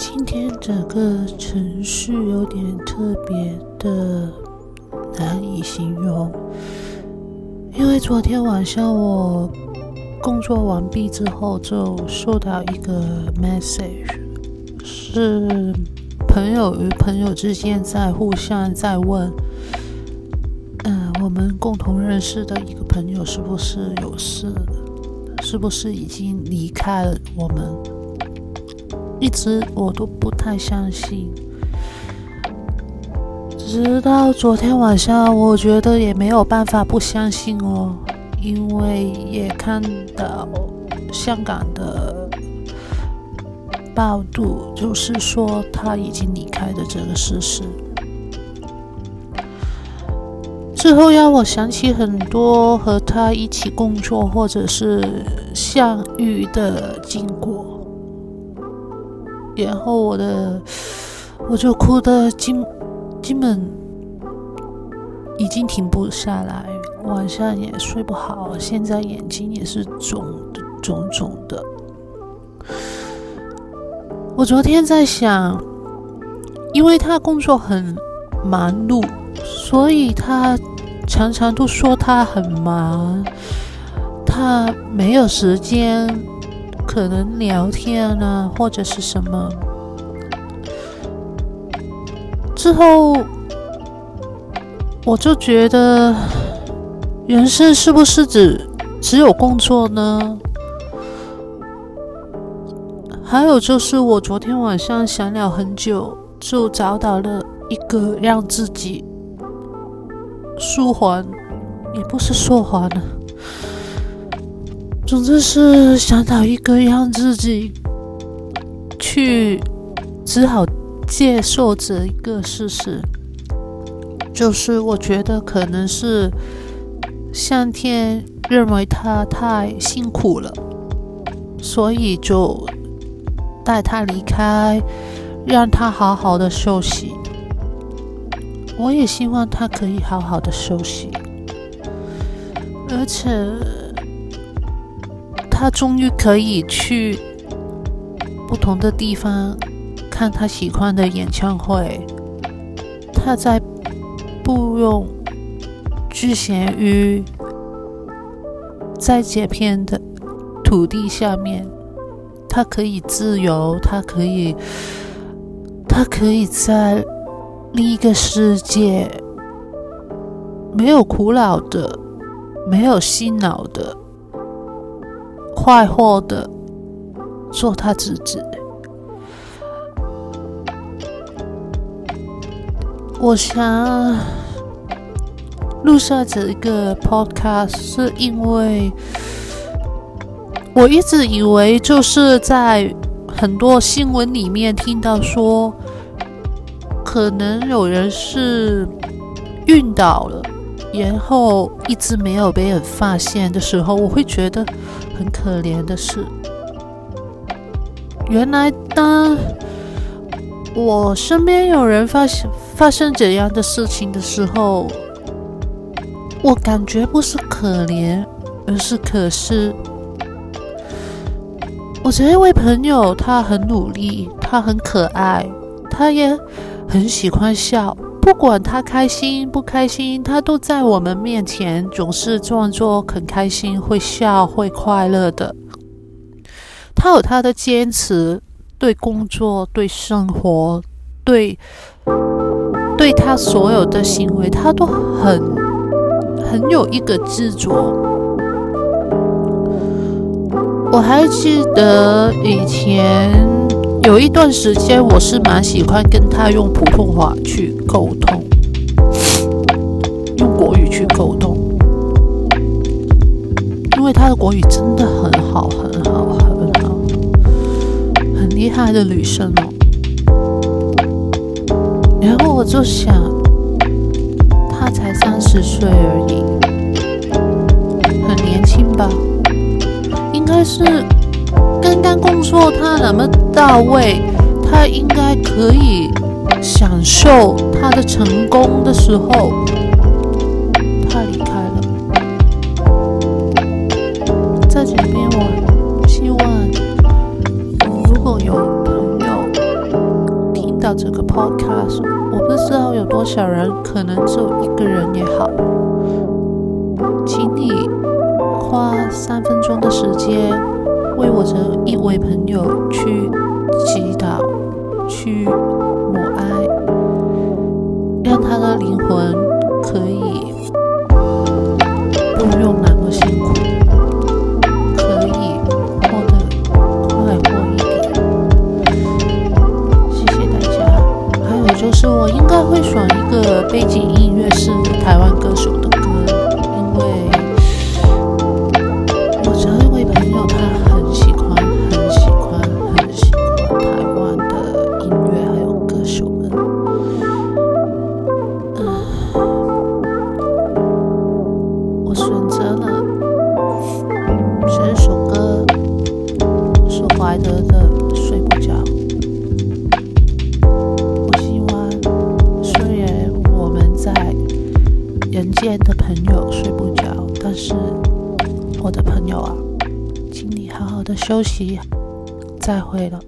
今天整个城市有点特别的难以形容，因为昨天晚上我工作完毕之后，就收到一个 message，是朋友与朋友之间在互相在问，嗯，我们共同认识的一个朋友是不是有事，是不是已经离开了我们？一直我都不太相信，直到昨天晚上，我觉得也没有办法不相信哦，因为也看到香港的报道，就是说他已经离开的这个事实。之后让我想起很多和他一起工作或者是相遇的经过。然后我的我就哭的基基本已经停不下来，晚上也睡不好，现在眼睛也是肿肿肿的。我昨天在想，因为他工作很忙碌，所以他常常都说他很忙，他没有时间。可能聊天呢，或者是什么？之后我就觉得，人生是不是只只有工作呢？还有就是，我昨天晚上想了很久，就找到了一个让自己舒缓，也不是舒缓了。总之是想找一个让自己去只好接受这一个事实，就是我觉得可能是上天认为他太辛苦了，所以就带他离开，让他好好的休息。我也希望他可以好好的休息，而且。他终于可以去不同的地方看他喜欢的演唱会。他在不用局限于在这片的土地下面，他可以自由，他可以，他可以在另一个世界，没有苦恼的，没有辛恼的。快活的做他自己。我想录下这一个 podcast，是因为我一直以为就是在很多新闻里面听到说，可能有人是晕倒了，然后一直没有被人发现的时候，我会觉得。很可怜的是，原来当我身边有人发生发生这样的事情的时候，我感觉不是可怜，而是可是。我这一位朋友，他很努力，他很可爱，他也很喜欢笑。不管他开心不开心，他都在我们面前总是装作很开心、会笑、会快乐的。他有他的坚持，对工作、对生活、对对他所有的行为，他都很很有一个执着。我还记得以前。有一段时间，我是蛮喜欢跟他用普通话去沟通，用国语去沟通，因为他的国语真的很好，很好，很好，很厉害的女生哦。然后我就想，他才三十岁而已，很年轻吧？应该是。刚刚工作他那么到位，他应该可以享受他的成功的时候，他离开了。在这边，我希望如果有朋友听到这个 podcast，我不知道有多少人，可能只有一个人也好，请你花三分钟的时间，或者一位朋友去祈祷，去默哀，让他的灵魂可以怀德的《睡不着》。我希望，虽然我们在人间的朋友睡不着，但是我的朋友啊，请你好好的休息，再会了。